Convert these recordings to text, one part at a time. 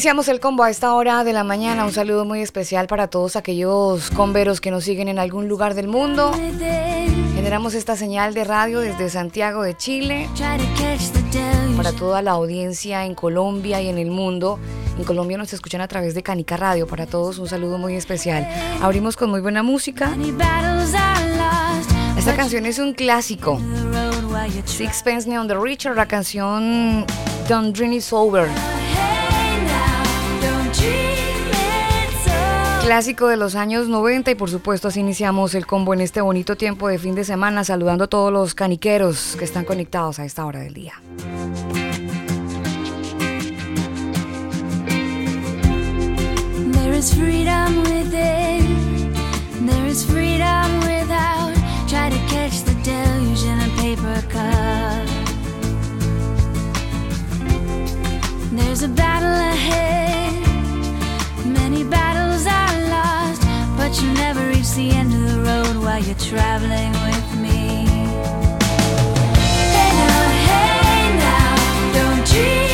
Iniciamos el combo a esta hora de la mañana. Un saludo muy especial para todos aquellos comberos que nos siguen en algún lugar del mundo. Generamos esta señal de radio desde Santiago de Chile para toda la audiencia en Colombia y en el mundo. En Colombia nos escuchan a través de Canica Radio. Para todos un saludo muy especial. Abrimos con muy buena música. Esta canción es un clásico. Sixpence Neon the Richard, la canción Don't Dream It's Over. Clásico de los años 90 y por supuesto así iniciamos el combo en este bonito tiempo de fin de semana saludando a todos los caniqueros que están conectados a esta hora del día. There is freedom within, there is freedom without. There's a battle ahead, many battles lost, but you never reach the end of the road while you're traveling with me. Hey now, hey now, don't dream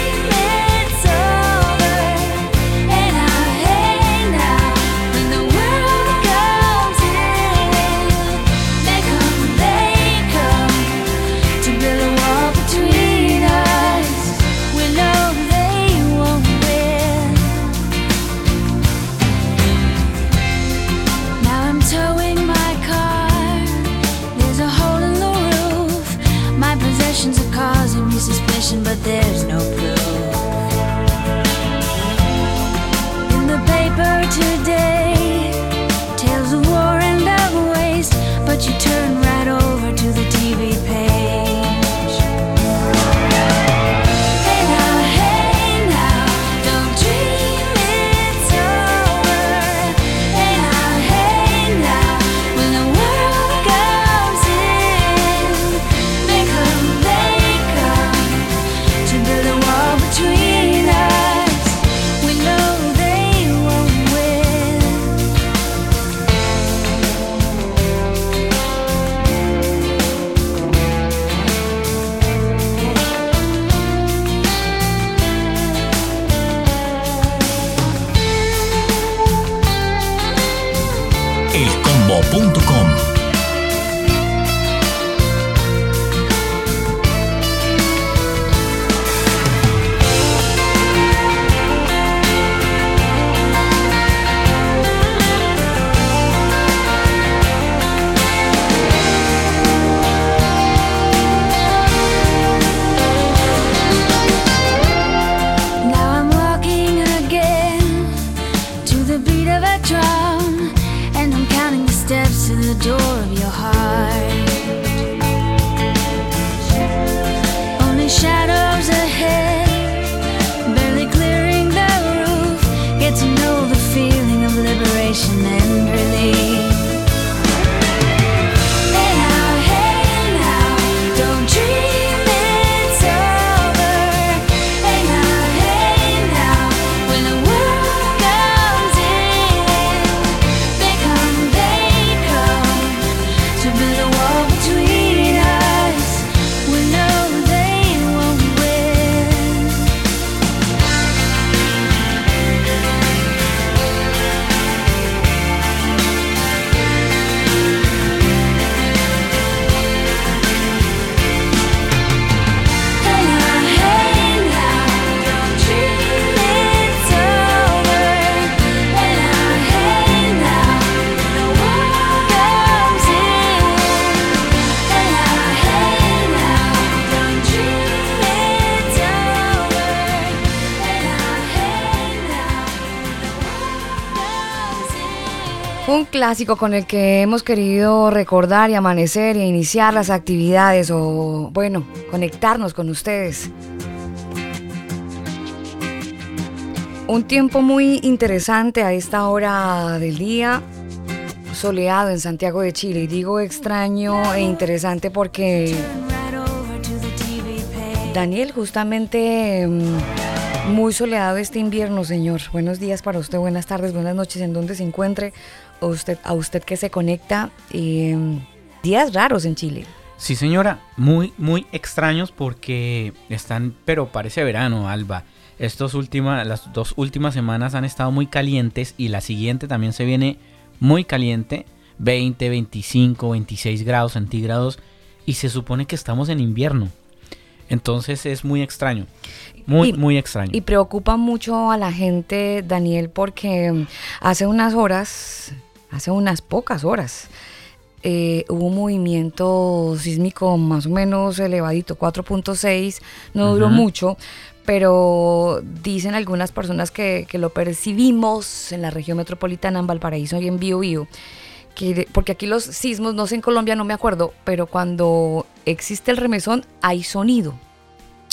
clásico con el que hemos querido recordar y amanecer y iniciar las actividades o, bueno, conectarnos con ustedes. Un tiempo muy interesante a esta hora del día, soleado en Santiago de Chile. Y digo extraño e interesante porque Daniel, justamente mm, muy soleado este invierno, señor. Buenos días para usted, buenas tardes, buenas noches, en donde se encuentre. A usted, a usted que se conecta. eh, días raros en Chile. Sí, señora, muy, muy extraños porque están, pero parece verano, Alba. Estos últimas, las dos últimas semanas han estado muy calientes y la siguiente también se viene muy caliente, 20, 25, 26 grados centígrados y se supone que estamos en invierno. Entonces es muy extraño, muy, Y- muy extraño. Y preocupa mucho a la gente, Daniel, porque hace unas horas, hace unas pocas horas, eh, hubo un movimiento sísmico más o menos elevadito, 4.6, no duró mucho, pero dicen algunas personas que, que lo percibimos en la región metropolitana, en Valparaíso y en Biobío, que de- porque aquí los sismos, no sé en Colombia, no me acuerdo, pero cuando existe el remesón hay sonido.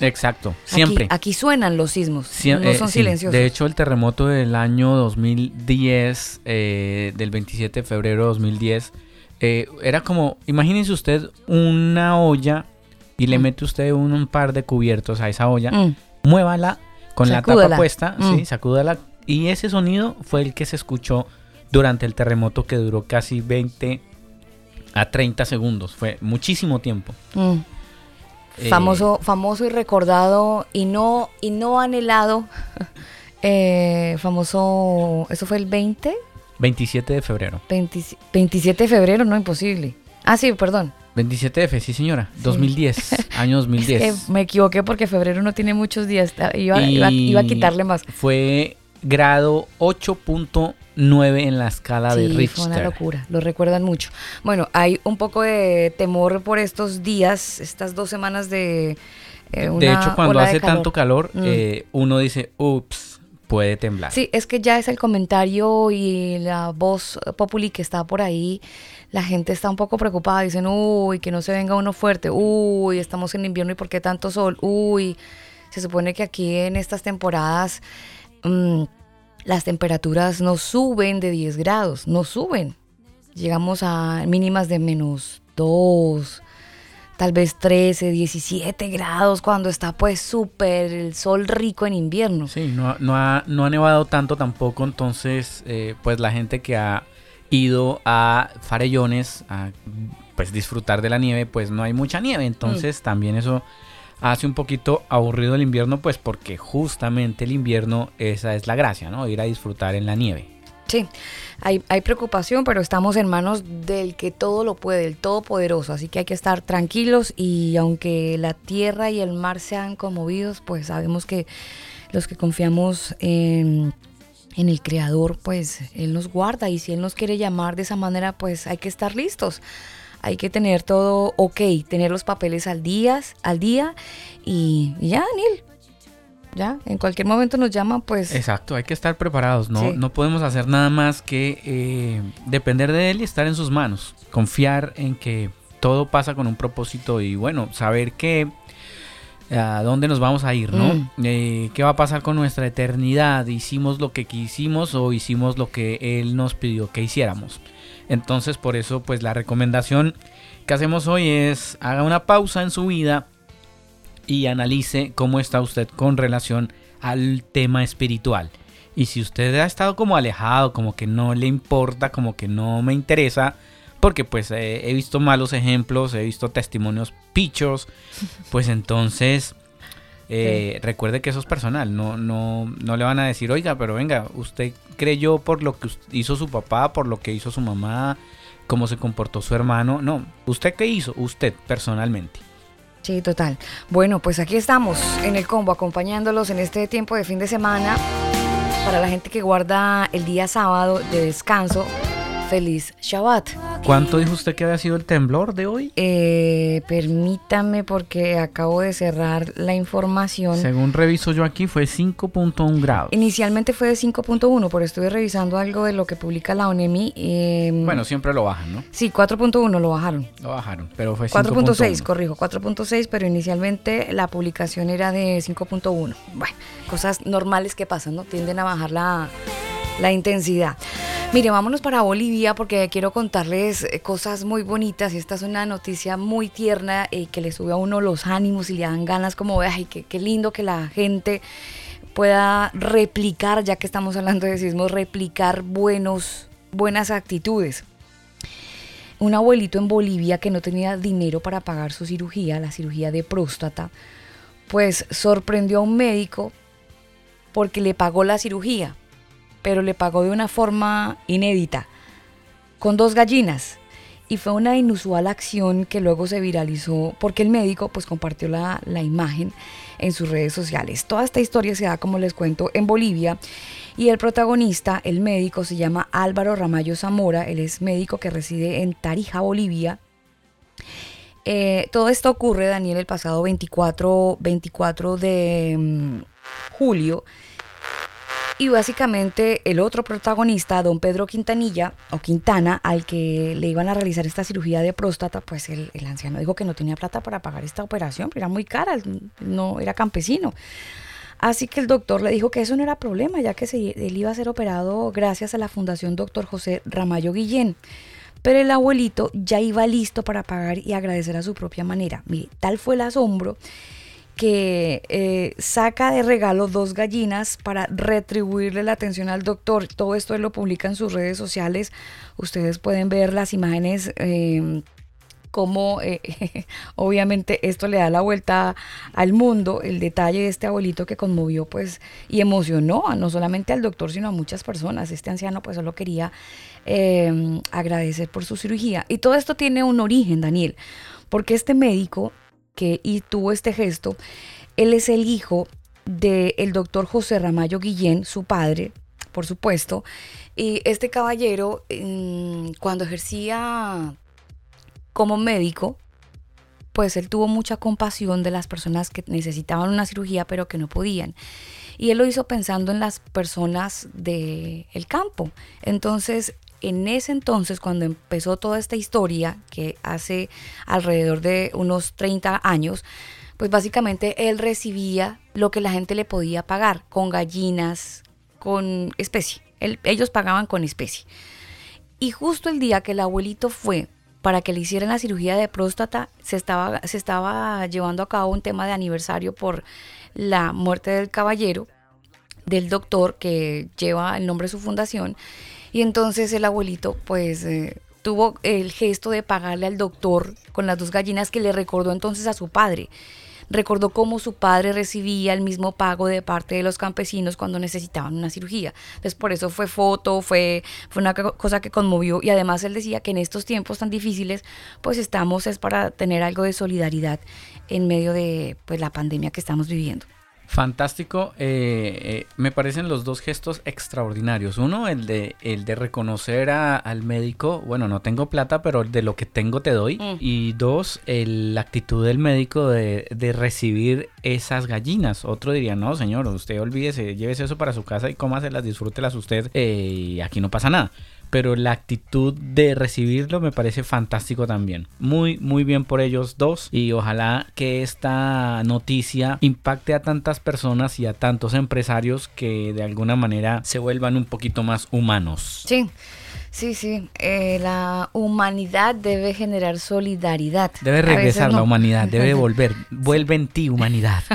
Exacto, siempre. Aquí, suenan los sismos, Sie- no eh, son sí, silenciosos. De hecho, el terremoto del año 2010, eh, del 27 de febrero de 2010, eh, era como, imagínense usted una olla y le Mm. mete usted un, un par de cubiertos a esa olla, Mm, muévala con la tapa puesta, Mm. sí, sacúdala. Y ese sonido fue el que se escuchó durante el terremoto que duró casi 20 a 30 segundos. Fue muchísimo tiempo. Eh, famoso, famoso y recordado y no, y no anhelado. eh, famoso, eso fue el 20, 27 de febrero. 20 27 de febrero, no imposible. Ah, sí, perdón. 27 de fe, sí señora. 2010, año 2010. Es que me equivoqué porque febrero no tiene muchos días. iba- iba a quitarle más. Fue grado 8.9 en la escala de Sí, Richter. fue una locura, lo recuerdan mucho. Bueno, hay un poco de temor por estos días, estas dos semanas de eh, una de hecho, cuando ola de hace calor. tanto calor, Mm. eh, uno dice, ups, puede temblar. Sí, es que ya es el comentario y la voz populi que está por ahí. La gente está un poco preocupada. Dicen, uy, que no se venga uno fuerte. Uy, estamos en invierno y ¿por qué tanto sol? Uy, se supone que aquí en estas temporadas mm, las temperaturas no suben de 10 grados, no suben. Llegamos a mínimas de menos 2, tal vez 13, 17 grados cuando está pues súper el sol rico en invierno. Sí, no, ha- no, ha, no ha nevado tanto tampoco, entonces, eh, pues la gente que ha ido a Farellones a pues disfrutar de la nieve, pues no hay mucha nieve, entonces Mm. también eso hace un poquito aburrido el invierno, pues porque justamente el invierno esa es la gracia, ¿no? Ir a disfrutar en la nieve. Sí, hay, hay preocupación, pero estamos en manos del que todo lo puede, el todopoderoso. Así que hay que estar tranquilos y aunque la tierra y el mar sean conmovidos, pues sabemos que los que confiamos en, en el Creador, pues Él nos guarda y si Él nos quiere llamar de esa manera, pues hay que estar listos. Hay que tener todo ok, tener los papeles al día, al día y, y ya, Daniel. Ya, en cualquier momento nos llama, pues Exacto, hay que estar preparados, ¿no? Sí. No podemos hacer nada más que eh, depender de él y estar en sus manos. Confiar en que todo pasa con un propósito y bueno, saber que a dónde nos vamos a ir, ¿no? Mm. Eh, ¿Qué va a pasar con nuestra eternidad? ¿Hicimos lo que quisimos o hicimos lo que él nos pidió que hiciéramos? Entonces, por eso, pues la recomendación que hacemos hoy es haga una pausa en su vida y analice cómo está usted con relación al tema espiritual. Y si usted ha estado como alejado, como que no le importa, como que no me interesa, porque pues eh, he visto malos ejemplos, he visto testimonios pichos, pues entonces eh, recuerde que eso es personal, no, no, no le van a decir, oiga, pero venga, usted creyó por lo que hizo su papá, por lo que hizo su mamá, cómo se comportó su hermano, no, ¿usted qué hizo? Usted personalmente. Sí, total. Bueno, pues aquí estamos en el combo acompañándolos en este tiempo de fin de semana. Para la gente que guarda el día sábado de descanso, feliz Shabbat. ¿Cuánto dijo usted que había sido el temblor de hoy? Eh, permítame porque acabo de cerrar la información. Según reviso yo aquí fue 5.1 grados. Inicialmente fue de 5.1, pero estuve revisando algo de lo que publica la ONEMI. eh, Bueno, siempre lo bajan, ¿no? sí, 4.1 lo bajaron. Lo bajaron, pero fue 4.6, 5.1. corrijo, 4.6, pero inicialmente la publicación era de 5.1. Bueno, cosas normales que pasan, ¿no? Tienden a bajar la, la intensidad. Mire, vámonos para Bolivia porque quiero contarles eh, cosas muy bonitas esta es una noticia muy tierna y que le sube a uno los ánimos y le dan ganas como, ay, qué, qué lindo que la gente pueda replicar, ya que estamos hablando de sismos, replicar buenos, buenas actitudes un abuelito en Bolivia que no tenía dinero para pagar su cirugía, la cirugía de próstata, pues sorprendió a un médico porque le pagó la cirugía, pero le pagó de una forma inédita, con dos gallinas. Y fue una inusual acción que luego se viralizó porque el médico pues compartió la, la imagen en sus redes sociales. Toda esta historia se da, como les cuento, en Bolivia y el protagonista, el médico, se llama Álvaro Ramallo Zamora. Él es médico que reside en Tarija, Bolivia. Eh, todo esto ocurre, Daniel, el pasado 24, 24 de mm, julio. Y básicamente el otro protagonista, don Pedro Quintanilla o Quintana, al que le iban a realizar esta cirugía de próstata, pues el, anciano dijo que no tenía plata para pagar esta operación, pero era muy cara, no era campesino. Así que el doctor le dijo que eso no era problema, ya que se- él iba a ser operado gracias a la Fundación Doctor José Ramallo Guillén. Pero el abuelito ya iba listo para pagar y agradecer a su propia manera. Mire, tal fue el asombro que eh, saca de regalo dos gallinas para retribuirle la atención al doctor. Todo esto lo publica en sus redes sociales. Ustedes pueden ver las imágenes. eh, cómo eh, obviamente esto le da la vuelta al mundo, el detalle de este abuelito que conmovió pues y emocionó a no solamente al doctor sino a muchas personas. Este anciano pues solo quería eh, agradecer por su cirugía. Y todo esto tiene un origen, Daniel, porque este médico que y tuvo este gesto, él es el hijo del doctor José Ramallo Guillén, su padre, por supuesto, y este caballero mm, cuando ejercía como médico, pues él tuvo mucha compasión de las personas que necesitaban una cirugía pero que no podían. Y él lo hizo pensando en las personas del campo. Entonces, en ese entonces, cuando empezó toda esta historia, que hace alrededor de unos 30 años, pues básicamente él recibía lo que la gente le podía pagar, con gallinas, con especie. Ellos pagaban con especie. Y justo el día que el abuelito fue para que le hicieran la cirugía de próstata, se estaba, se estaba llevando a cabo un tema de aniversario por la muerte del caballero, del doctor que lleva el nombre de su fundación. Y entonces el abuelito, pues, eh, tuvo el gesto de pagarle al doctor con las dos gallinas que le recordó entonces a su padre. Recordó cómo su padre recibía el mismo pago de parte de los campesinos cuando necesitaban una cirugía. Entonces por eso fue foto, fue, fue una co- cosa que conmovió y además él decía que en estos tiempos tan difíciles pues estamos es para tener algo de solidaridad en medio de pues la pandemia que estamos viviendo. Fantástico. eh, eh, me parecen los dos gestos extraordinarios. Uno, el de, el de reconocer a- al médico, bueno, no tengo plata, pero de lo que tengo te doy. Mm. Y dos, el- la actitud del médico de, de recibir esas gallinas. Otro diría, no, señor, usted olvídese, llévese eso para su casa y cómaselas, disfrútelas usted eh, y aquí no pasa nada. Pero la actitud de recibirlo me parece fantástico también. Muy, muy bien por ellos dos. Y ojalá que esta noticia impacte a tantas personas y a tantos empresarios que de alguna manera se vuelvan un poquito más humanos. Sí, sí, sí. eh, la humanidad debe generar solidaridad. Debe regresar la humanidad, debe volver. Vuelve en ti, humanidad.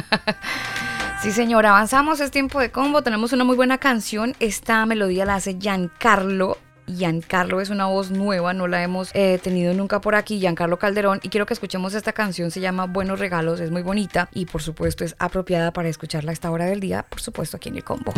Sí, señor, avanzamos, es tiempo de combo, tenemos una muy buena canción, esta melodía la hace Giancarlo. Giancarlo es una voz nueva, no la hemos eh, tenido nunca por aquí, Giancarlo Calderón, y quiero que escuchemos esta canción, se llama Buenos Regalos, es muy bonita y por supuesto es apropiada para escucharla a esta hora del día, por supuesto aquí en el combo.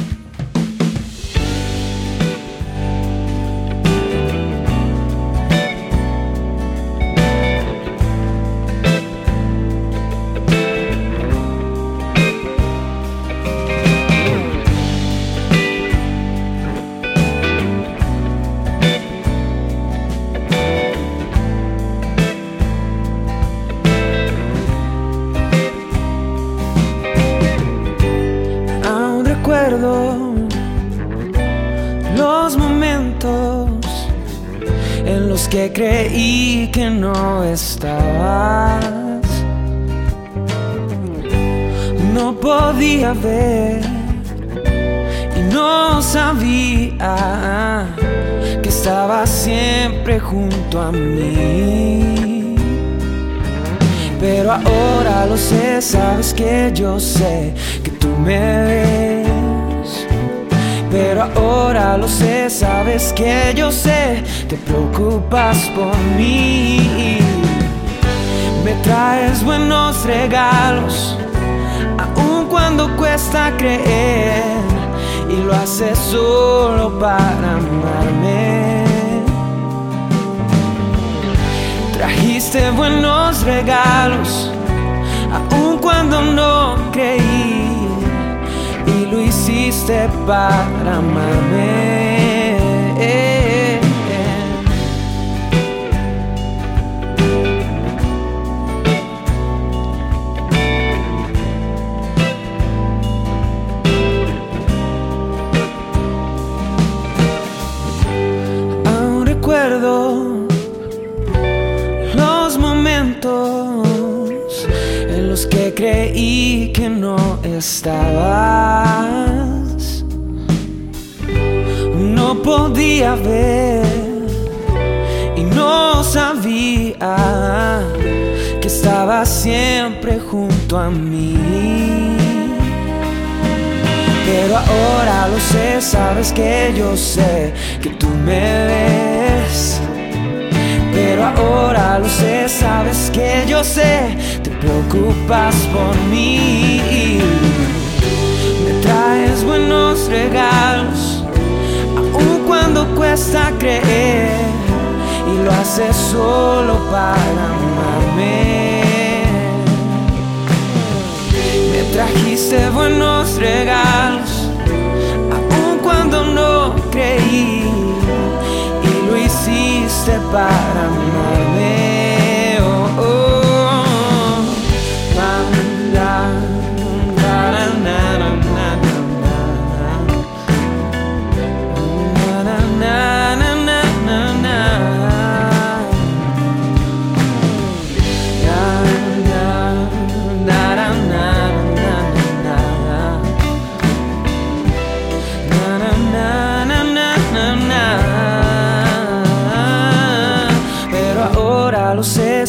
Que creí que no estabas. No podía ver y no sabía que estabas siempre junto a mí. Pero ahora lo sé, sabes que yo sé que tú me ves. Pero ahora lo sé, sabes que yo sé, te preocupas por mí. Me traes buenos regalos, aun cuando cuesta creer, y lo haces solo para amarme. Trajiste buenos regalos, aun cuando no creí, y lo hiciste para amarme. Creí que no estabas. No podía ver y no sabía que estabas siempre junto a mí. Pero ahora lo sé, sabes que yo sé que tú me ves. Pero ahora lo sé, sabes que yo sé, preocupas por mí. Me traes buenos regalos, aun cuando cuesta creer, y lo haces solo para amarme. Me trajiste buenos regalos, aun cuando no creí, y lo hiciste para amarme.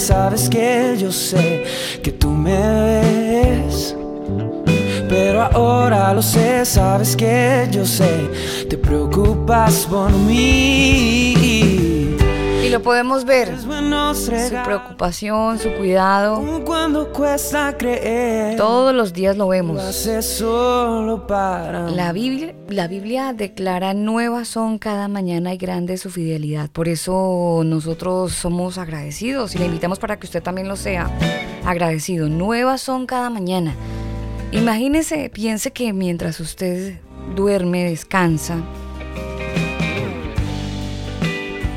Sabes que yo sé que tú me ves. Pero ahora lo sé, sabes que yo sé, te preocupas por mí. Podemos ver. Su preocupación, su cuidado. Todos los días lo vemos. La Biblia, la Biblia declara nuevas son cada mañana y grande su fidelidad. Por eso nosotros somos agradecidos y le invitamos para que usted también lo sea agradecido. Nuevas son cada mañana. Imagínese, piense que mientras usted duerme, descansa,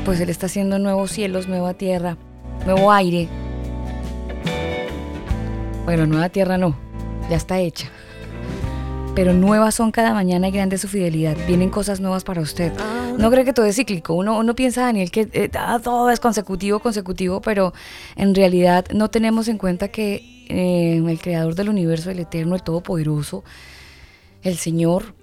pues Él está haciendo nuevos cielos, nueva tierra, nuevo aire. Bueno, nueva tierra no, ya está hecha pero nuevas son cada mañana y grande su fidelidad. Vienen cosas nuevas para usted. No cree que todo es cíclico. Uno, uno piensa, Daniel, que eh, ah, todo es consecutivo, consecutivo, pero en realidad no tenemos en cuenta que eh, el creador del universo, el eterno, el todopoderoso, el Señor,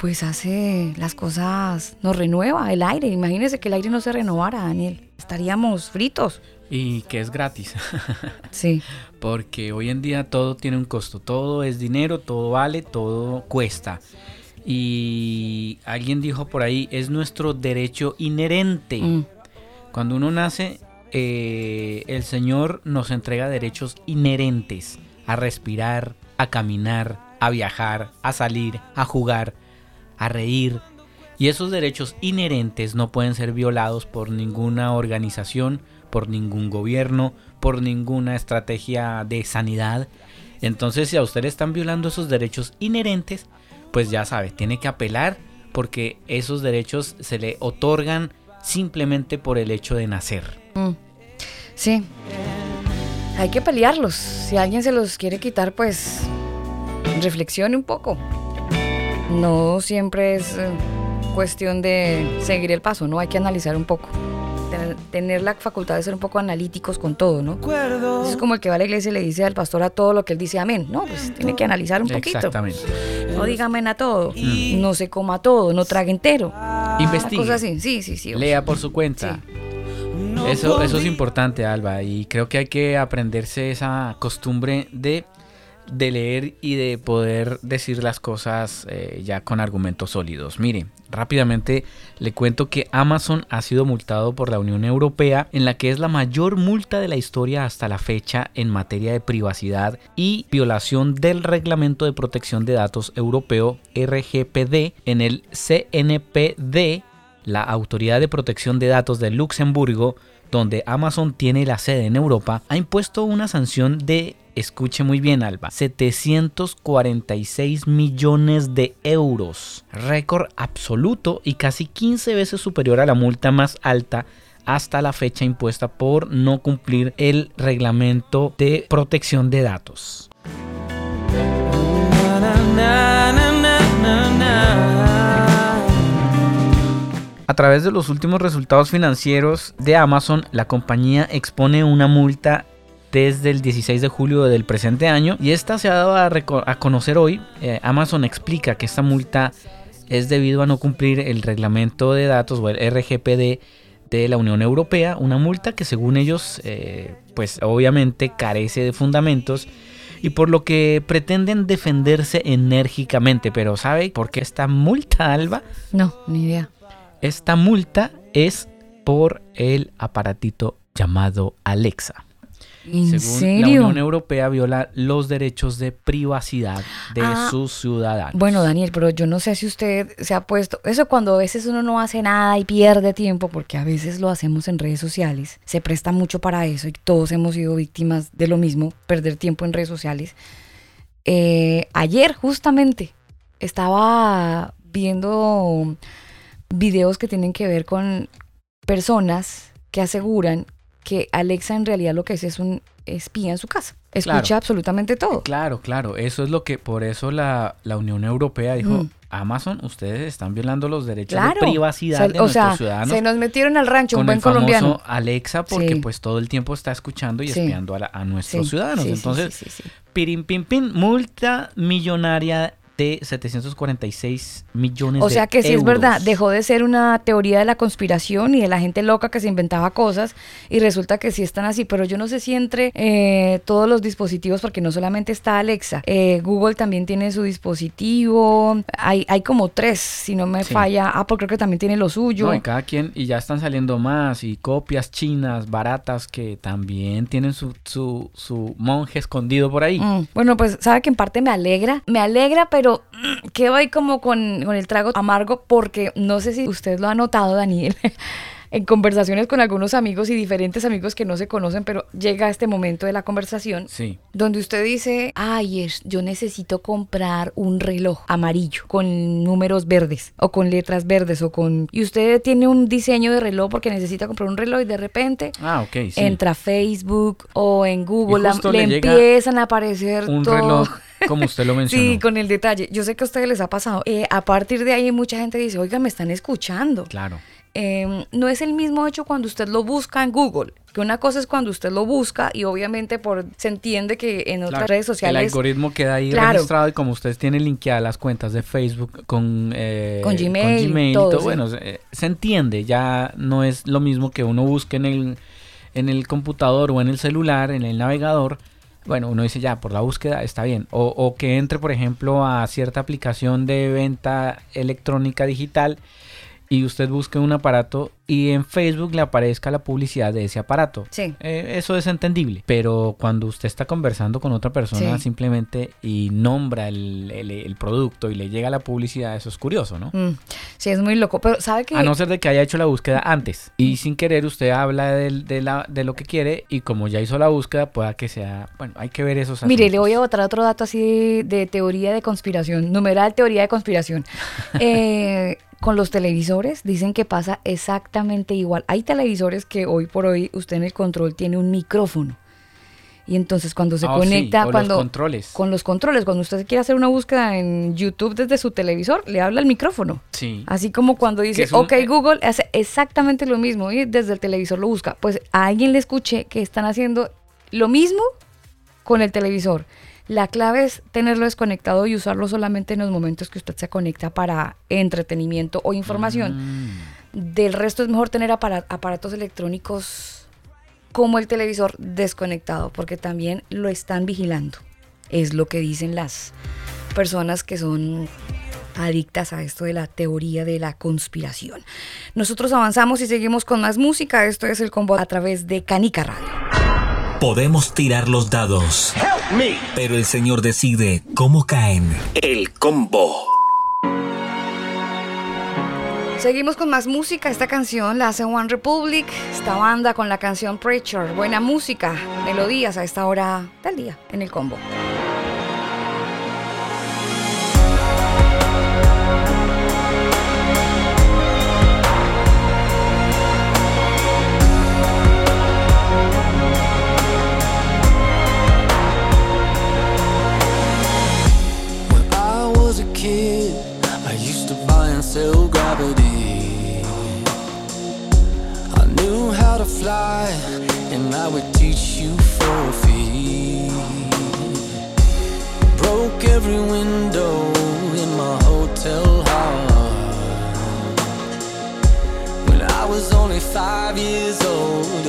pues hace las cosas, nos renueva el aire. Imagínese que el aire no se renovara, Daniel. Estaríamos fritos. Y que es gratis. Sí. Porque hoy en día todo tiene un costo, todo es dinero, todo vale, todo cuesta. Y alguien dijo por ahí, es nuestro derecho inherente. Mm. Cuando uno nace, eh, el Señor nos entrega derechos inherentes a respirar, a caminar, a viajar, a salir, a jugar, a reír. Y esos derechos inherentes no pueden ser violados por ninguna organización, por ningún gobierno, por ninguna estrategia de sanidad. Entonces, si a usted están violando esos derechos inherentes, pues ya sabe, tiene que apelar porque esos derechos se le otorgan simplemente por el hecho de nacer. Mm. Sí. Hay que pelearlos. Si alguien se los quiere quitar, pues reflexione un poco. No siempre es eh, cuestión de seguir el paso, ¿no? Hay que analizar un poco. Tener, la facultad de ser un poco analíticos con todo, ¿no? Es como el que va a la iglesia y le dice al pastor a todo lo que él dice amén. No, pues tiene que analizar un poquito. Exactamente. No diga amén a todo. No se coma todo, no trague entero. Una Investigue. cosa así. Sí, sí, sí. Lea por su cuenta. no Eso, eso es importante, Alba, y creo que hay que aprenderse esa costumbre de, de leer y de poder decir las cosas eh, ya con argumentos sólidos. Mire, rápidamente le cuento que Amazon ha sido multado por la Unión Europea en la que es la mayor multa de la historia hasta la fecha en materia de privacidad y violación del Reglamento de Protección de Datos Europeo RGPD en el CNPD la Autoridad de Protección de Datos de Luxemburgo, donde Amazon tiene la sede en Europa, ha impuesto una sanción de, escuche muy bien Alba, 746 millones de euros, récord absoluto y casi 15 veces superior a la multa más alta hasta la fecha impuesta por no cumplir el reglamento de protección de datos. A través de los últimos resultados financieros de Amazon, la compañía expone una multa desde el 16 de julio del presente año y esta se ha dado a, conocer hoy. Eh, Amazon explica que esta multa es debido a no cumplir el reglamento de datos o el RGPD de la Unión Europea, una multa que según ellos eh, pues obviamente carece de fundamentos y por lo que pretenden defenderse enérgicamente, pero ¿sabe por qué esta multa, Alba? No, ni idea. Esta multa es por el aparatito llamado Alexa. ¿En Según serio? la Unión Europea viola los derechos de privacidad de Ah, sus ciudadanos. Bueno, Daniel, pero yo no sé si usted se ha puesto. Eso cuando a veces uno no hace nada y pierde tiempo, porque a veces lo hacemos en redes sociales, se presta mucho para eso y todos hemos sido víctimas de lo mismo, perder tiempo en redes sociales. Eh, ayer, justamente, estaba viendo videos que tienen que ver con personas que aseguran que Alexa en realidad lo que es es un espía en su casa. Escucha Claro. absolutamente todo. Claro, claro, eso es lo que, por eso la, la Unión Europea dijo, Mm. Amazon, ustedes están violando los derechos Claro. de privacidad de o nuestros sea, ciudadanos se nos metieron al rancho un buen el famoso colombiano. Alexa porque Sí. pues todo el tiempo está escuchando y Sí. espiando a, la- a nuestros Sí, ciudadanos. Entonces, pirin, pin, pin, multa millonaria de 746 millones O de sea que sí es verdad, euros. dejó de ser una teoría de la conspiración y de la gente loca que se inventaba cosas y resulta que sí están así, pero yo no sé si entre eh, todos los dispositivos, porque no solamente está Alexa, eh, Google también tiene su dispositivo, hay, hay como tres, si no me Sí. falla, Apple creo que también tiene lo suyo. No, y cada quien, y ya están saliendo más, y copias chinas, baratas, que también tienen su, su, su monje escondido por ahí. Mm, Bueno, pues sabe que en parte me alegra, me alegra, pero quedo ahí como con, con el trago amargo porque no sé si usted lo ha notado, Daniel, en conversaciones con algunos amigos y diferentes amigos que no se conocen, pero llega este momento de la conversación Sí, donde usted dice, ay, es- yo necesito comprar un reloj amarillo con números verdes o con letras verdes o con... Y usted tiene un diseño de reloj porque necesita comprar un reloj y de repente ah, ok, sí. entra a Facebook o en Google, la- le, empiezan a aparecer Un todo. reloj, como usted lo mencionó. Sí, con el detalle. Yo sé que a ustedes les ha pasado. Eh, a partir de ahí mucha gente dice, oiga, me están escuchando. Claro. Eh, no es el mismo hecho cuando usted lo busca en Google. Que una cosa es cuando usted lo busca y obviamente por se entiende que en otras Claro, redes El sociales algoritmo queda ahí Claro. registrado y como ustedes tienen linkeadas las cuentas de Facebook con, eh, Con Gmail, y todo, todo, sí. bueno, se, se entiende, ya no es lo mismo que uno busque en el, en el computador o en el celular, en el navegador. Bueno, uno dice ya, por la búsqueda está bien. O, o que entre, por ejemplo, a cierta aplicación de venta electrónica digital y usted busque un aparato y en Facebook le aparezca la publicidad de ese aparato. Sí. Eh, eso es entendible. Pero cuando usted está conversando con otra persona Sí. simplemente y nombra el, el- el producto y le llega la publicidad, eso es curioso, ¿no? Mm, sí, es muy loco. Pero ¿sabe que A no ser de que haya hecho la búsqueda antes y sin querer usted habla de, la- de lo que quiere y como ya hizo la búsqueda pueda que sea, bueno, hay que ver esos Mire, le voy a botar otro dato así de, de teoría de conspiración, numeral teoría de conspiración. Eh, con los televisores dicen que pasa exactamente igual. Hay televisores que hoy por hoy usted en el control tiene un micrófono. Y entonces cuando se Ah, sí, conecta, o los cuando controles. con los controles, cuando usted quiere hacer una búsqueda en YouTube desde su televisor, le habla al micrófono. Sí. Así como cuando dice, un- ok Google, hace exactamente lo mismo y desde el televisor lo busca. Pues a alguien le escuché que están haciendo lo mismo con el televisor. La clave es tenerlo desconectado y usarlo solamente en los momentos que usted se conecta para entretenimiento o información. Mm. Del resto es mejor tener apara- aparatos electrónicos como el televisor desconectado, porque también lo están vigilando. Es lo que dicen las personas que son adictas a esto de la teoría de la conspiración. Nosotros avanzamos y seguimos con más música. Esto es el combo a través de Canica Radio. Podemos tirar los dados, pero el señor decide cómo caen. El combo. Seguimos con más música. Esta canción la hace One Republic, esta banda con la canción Preacher. Buena música, melodías a esta hora del día en el combo. Fly, and I would teach you for a. Broke every window in my hotel heart. When I was only five years old,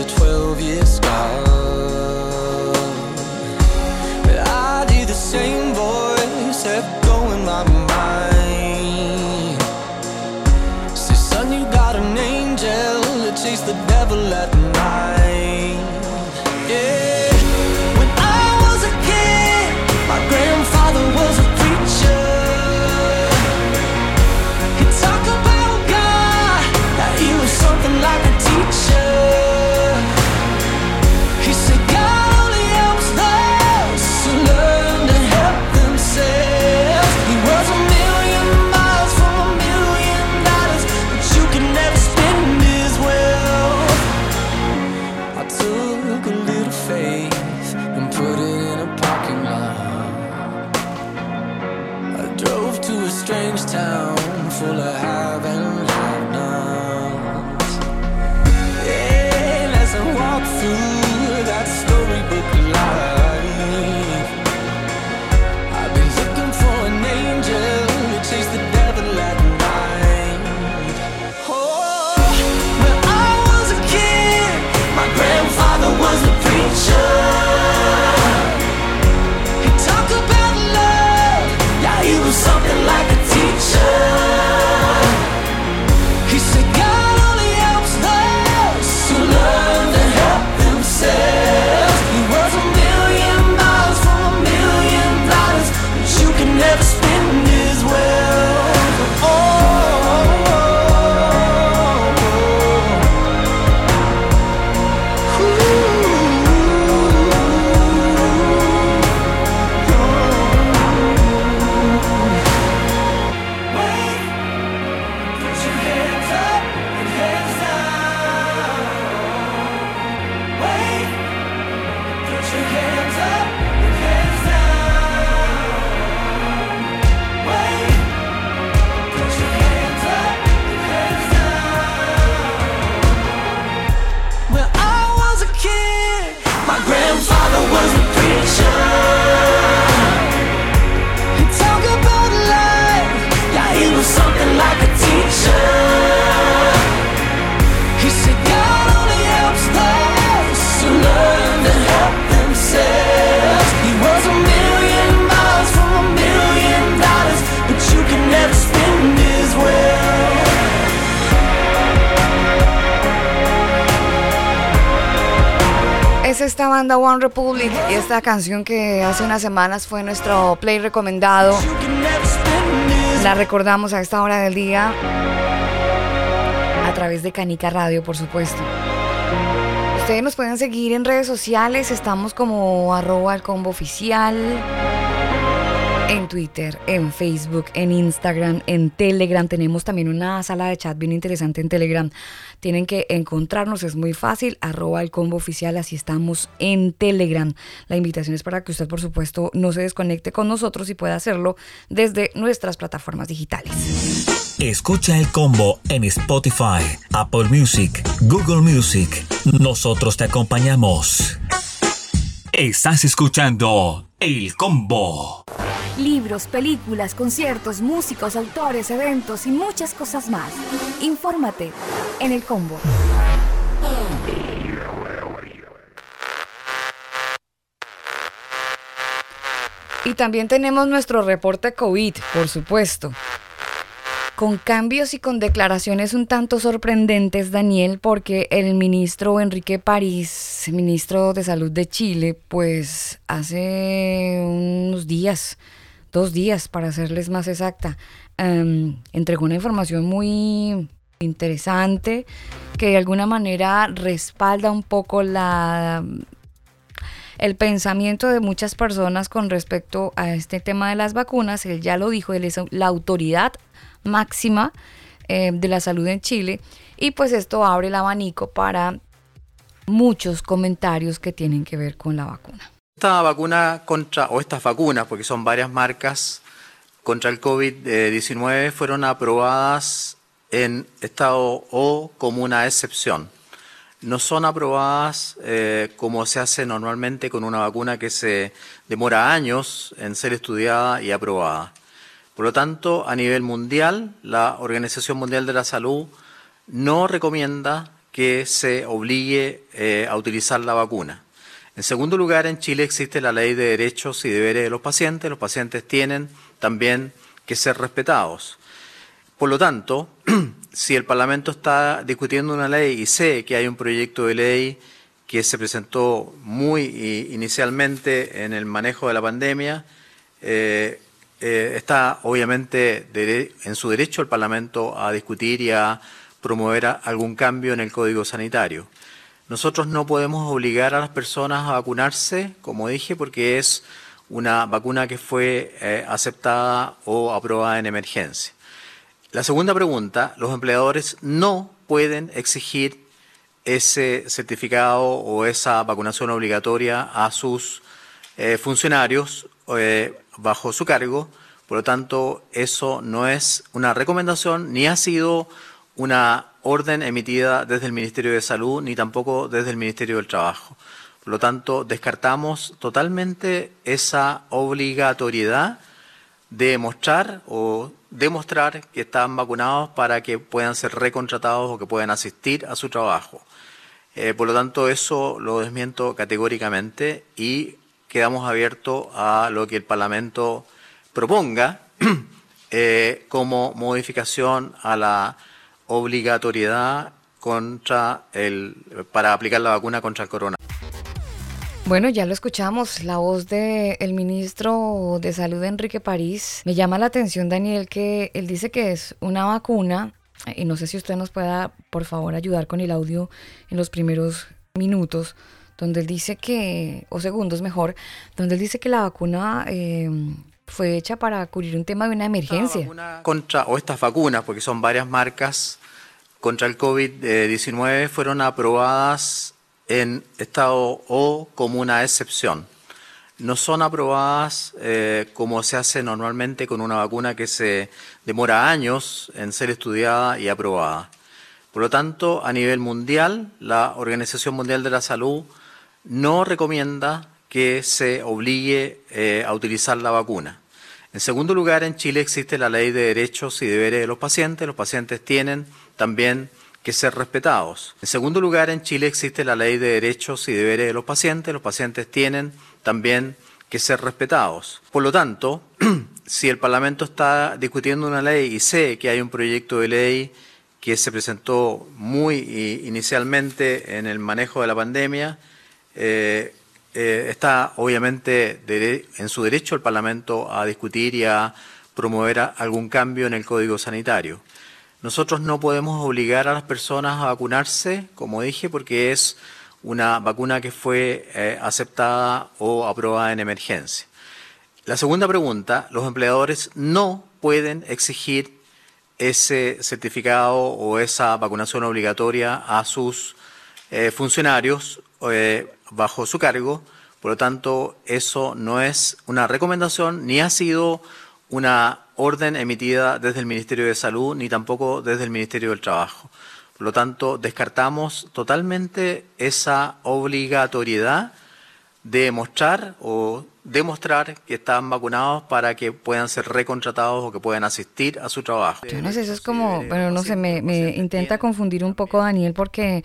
Republic y esta canción que hace unas semanas fue nuestro play recomendado. La recordamos a esta hora del día a través de Canica Radio, por supuesto. Ustedes nos pueden seguir en redes sociales, estamos como arroba el combo oficial. En Twitter, en Facebook, en Instagram, en Telegram. Tenemos también una sala de chat bien interesante en Telegram. Tienen que encontrarnos, es muy fácil, arroba el combo oficial, así estamos en Telegram. La invitación es para que usted, por supuesto, no se desconecte con nosotros y pueda hacerlo desde nuestras plataformas digitales. Escucha el combo en Spotify, Apple Music, Google Music. Nosotros te acompañamos. Estás escuchando El Combo. Libros, películas, conciertos, músicos, autores, eventos y muchas cosas más. Infórmate en el combo. Y también tenemos nuestro reporte COVID, por supuesto. Con cambios y con declaraciones un tanto sorprendentes, Daniel, porque el ministro Enrique París, ministro de Salud de Chile, pues hace unos días, dos días para serles más exacta, em, entregó una información muy interesante que de alguna manera respalda un poco la el pensamiento de muchas personas con respecto a este tema de las vacunas. Él ya lo dijo, él es la autoridad máxima eh, de la salud en Chile y pues esto abre el abanico para muchos comentarios que tienen que ver con la vacuna. Esta vacuna contra, o estas vacunas, porque son varias marcas, contra el COVID-19 fueron aprobadas en estado O como una excepción. No son aprobadas eh, como se hace normalmente con una vacuna que se demora años en ser estudiada y aprobada. Por lo tanto, a nivel mundial, la Organización Mundial de la Salud no recomienda que se obligue eh, a utilizar la vacuna. En segundo lugar, en Chile existe la ley de derechos y deberes de los pacientes. Los pacientes tienen también que ser respetados. Por lo tanto, si el Parlamento está discutiendo una ley y sé que hay un proyecto de ley que se presentó muy eh, inicialmente en el manejo de la pandemia, eh, eh, está obviamente en su derecho el Parlamento a discutir y a promover algún cambio en el Código Sanitario. Nosotros no podemos obligar a las personas a vacunarse, como dije, porque es una vacuna que fue eh, aceptada o aprobada en emergencia. La segunda pregunta, los empleadores no pueden exigir ese certificado o esa vacunación obligatoria a sus eh, funcionarios eh, bajo su cargo. Por lo tanto, eso no es una recomendación ni ha sido una orden emitida desde el Ministerio de Salud ni tampoco desde el Ministerio del Trabajo. Por lo tanto, descartamos totalmente esa obligatoriedad de mostrar o demostrar que están vacunados para que puedan ser recontratados o que puedan asistir a su trabajo. Eh, por lo tanto, eso lo desmiento categóricamente y quedamos abiertos a lo que el Parlamento proponga eh, como modificación a la obligatoriedad contra el, para aplicar la vacuna contra el corona. Bueno, ya lo escuchamos, la voz del ministro de Salud, Enrique París. Me llama la atención, Daniel, que él dice que es una vacuna, y no sé si usted nos pueda, por favor, ayudar con el audio en los primeros minutos, donde él dice que, o segundos mejor, donde él dice que la vacuna eh, fue hecha para cubrir un tema de una emergencia. contra, o estas vacunas, porque son varias marcas, contra el COVID-19 fueron aprobadas en estado O como una excepción. No son aprobadas eh, como se hace normalmente con una vacuna que se demora años en ser estudiada y aprobada. Por lo tanto, a nivel mundial, la Organización Mundial de la Salud no recomienda que se obligue eh, a utilizar la vacuna. En segundo lugar, en Chile existe la ley de derechos y deberes de los pacientes. Los pacientes tienen también que ser respetados. En segundo lugar, en Chile existe la ley de derechos y deberes de los pacientes. Los pacientes tienen también que ser respetados. Por lo tanto, si el Parlamento está discutiendo una ley y sé que hay un proyecto de ley que se presentó muy i- inicialmente en el manejo de la pandemia, eh, eh, está obviamente en su derecho el Parlamento a discutir y a promover algún cambio en el Código Sanitario. Nosotros no podemos obligar a las personas a vacunarse, como dije, porque es una vacuna que fue eh, aceptada o aprobada en emergencia. La segunda pregunta, los empleadores no pueden exigir ese certificado o esa vacunación obligatoria a sus eh, funcionarios bajo su cargo. Por lo tanto, eso no es una recomendación ni ha sido una orden emitida desde el Ministerio de Salud ni tampoco desde el Ministerio del Trabajo. Por lo tanto, descartamos totalmente esa obligatoriedad de mostrar o demostrar que están vacunados para que puedan ser recontratados o que puedan asistir a su trabajo. Yo no sé, eso es como, bueno, no sé, me, me intenta confundir un poco Daniel porque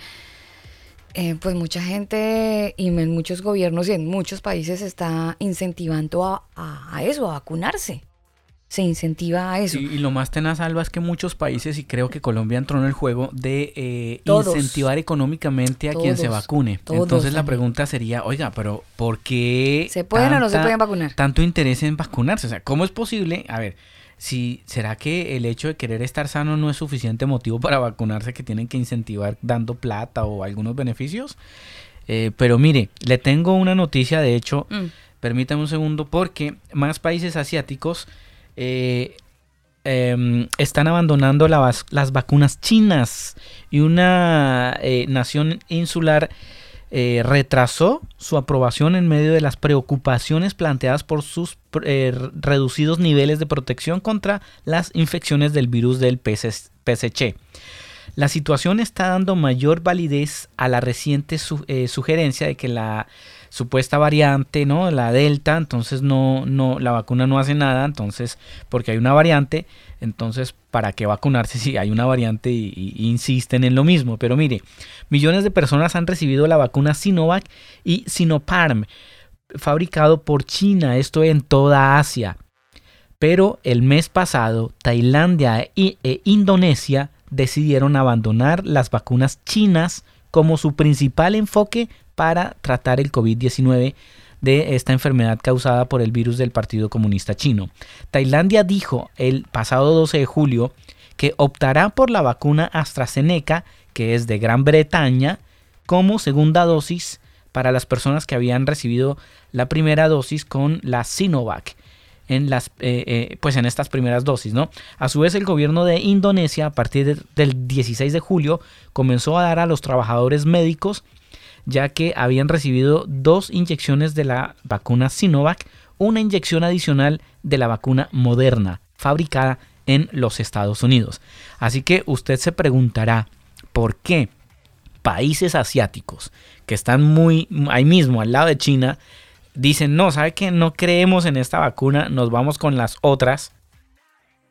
eh, pues mucha gente y en muchos gobiernos y en muchos países está incentivando a, eso, a vacunarse. Se incentiva a eso. Y, y lo más tenaz, Alba, es que muchos países, y creo que Colombia entró en el juego, de eh, incentivar económicamente a quien se vacune. Todos, Entonces la pregunta sería, oiga, pero ¿por qué ¿Se pueden o no se pueden vacunar? tanto interés en vacunarse? O sea, ¿cómo es posible? A ver, si ¿será que el hecho de querer estar sano no es suficiente motivo para vacunarse que tienen que incentivar dando plata o algunos beneficios? Eh, pero mire, le tengo una noticia, de hecho, Mm. permítame un segundo, porque más países asiáticos eh, em, están abandonando la las vacunas chinas y una eh, nación insular eh, retrasó su aprobación en medio de las preocupaciones planteadas por sus eh, reducidos niveles de protección contra las infecciones del virus del PSC. La situación está dando mayor validez a la reciente eh, sugerencia de que la supuesta variante, ¿no? La delta, entonces no, no, la vacuna no hace nada, entonces, porque hay una variante, entonces, ¿para qué vacunarse si hay una variante y, insisten en lo mismo? Pero mire, millones de personas han recibido la vacuna Sinovac y Sinopharm, fabricado por China, esto en toda Asia. Pero el mes pasado, Tailandia e Indonesia decidieron abandonar las vacunas chinas como su principal enfoque para tratar el COVID-19 de esta enfermedad causada por el virus del Partido Comunista Chino. Tailandia dijo el pasado 12 de julio que optará por la vacuna AstraZeneca, que es de Gran Bretaña, como segunda dosis para las personas que habían recibido la primera dosis con la Sinovac en las eh, eh, pues en estas primeras dosis, ¿no? A su vez el gobierno de Indonesia a partir de- del 16 de julio comenzó a dar a los trabajadores médicos ya que habían recibido dos inyecciones de la vacuna Sinovac, una inyección adicional de la vacuna Moderna, fabricada en los Estados Unidos. Así que usted se preguntará, ¿por qué países asiáticos que están muy ahí mismo al lado de China dicen, no, ¿sabe qué? No creemos en esta vacuna, nos vamos con las otras.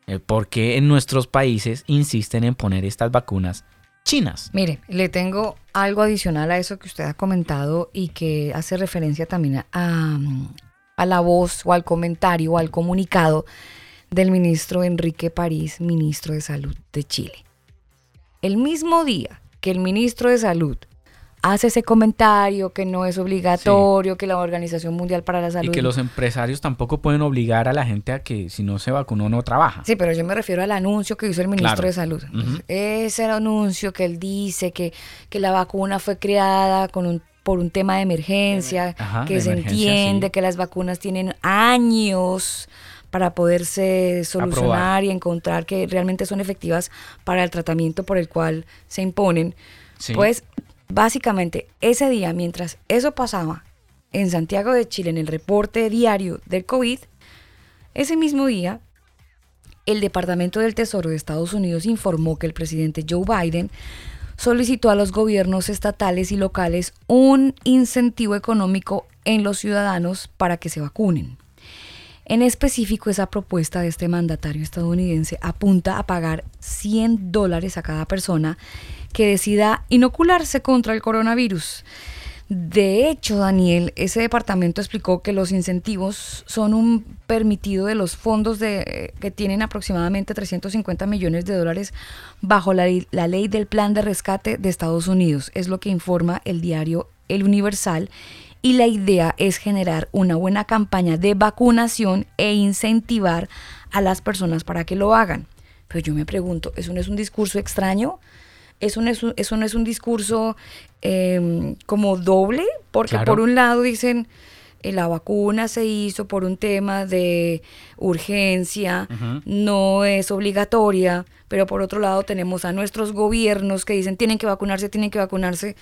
Eh, porque en nuestros países insisten en poner estas vacunas chinas? Mire, le tengo algo adicional a eso que usted ha comentado y que hace referencia también a, a, la voz o al comentario o al comunicado del ministro Enrique París, ministro de Salud de Chile. El mismo día que el ministro de Salud hace ese comentario que no es obligatorio, que la Organización Mundial para la Salud... Y que los empresarios tampoco pueden obligar a la gente a que si no se vacunó no trabaja. Sí, pero yo me refiero al anuncio que hizo el ministro Claro. de Salud. Ese anuncio que él dice que, que la vacuna fue creada con un, por un tema de emergencia, Ajá, que de se emergencia, entiende sí. que las vacunas tienen años para poderse solucionar Aprobar. y encontrar que realmente son efectivas para el tratamiento por el cual se imponen. Sí. Pues básicamente ese día, mientras eso pasaba en Santiago de Chile, en el reporte diario del COVID, ese mismo día el Departamento del Tesoro de Estados Unidos informó que el presidente Joe Biden solicitó a los gobiernos estatales y locales un incentivo económico en los ciudadanos para que se vacunen. En específico, esa propuesta de este mandatario estadounidense apunta a pagar 100 dólares a cada persona que decida inocularse contra el coronavirus. De hecho, Daniel, ese departamento explicó que los incentivos son un permitido de los fondos de, que tienen aproximadamente 350 millones de dólares bajo la, la ley del plan de rescate de Estados Unidos. Es lo que informa el diario El Universal. Y la idea es generar una buena campaña de vacunación e incentivar a las personas para que lo hagan. Pero yo me pregunto, ¿eso no es un discurso extraño? ¿Eso no es un, eso no es un discurso eh, como doble? Porque Claro. por un lado dicen, eh, la vacuna se hizo por un tema de urgencia, no es obligatoria, pero por otro lado tenemos a nuestros gobiernos que dicen tienen que vacunarse, tienen que vacunarse,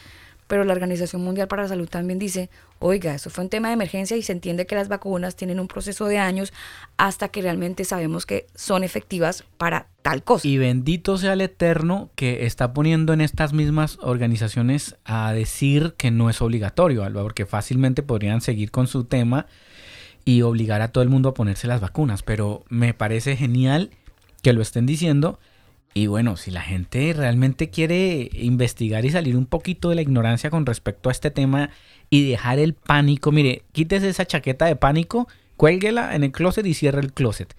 pero la Organización Mundial para la Salud también dice, oiga, eso fue un tema de emergencia y se entiende que las vacunas tienen un proceso de años hasta que realmente sabemos que son efectivas para tal cosa. Y bendito sea el Eterno que está poniendo en estas mismas organizaciones a decir que no es obligatorio, porque fácilmente podrían seguir con su tema y obligar a todo el mundo a ponerse las vacunas. Pero me parece genial que lo estén diciendo. Y bueno, si la gente realmente quiere investigar y salir un poquito de la ignorancia con respecto a este tema y dejar el pánico, mire, quítese esa chaqueta de pánico, cuélguela en el closet y cierre el closet.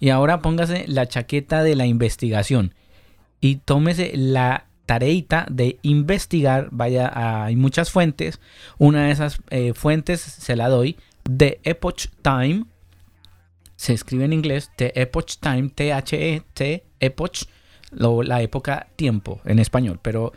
Y ahora póngase la chaqueta de la investigación y tómese la tareita de investigar. Vaya, hay muchas fuentes. Una de esas eh, fuentes se la doy de Epoch Time. Se escribe en inglés The Epoch Time, T-H-E-T, Epoch, lo- la época tiempo en español. Pero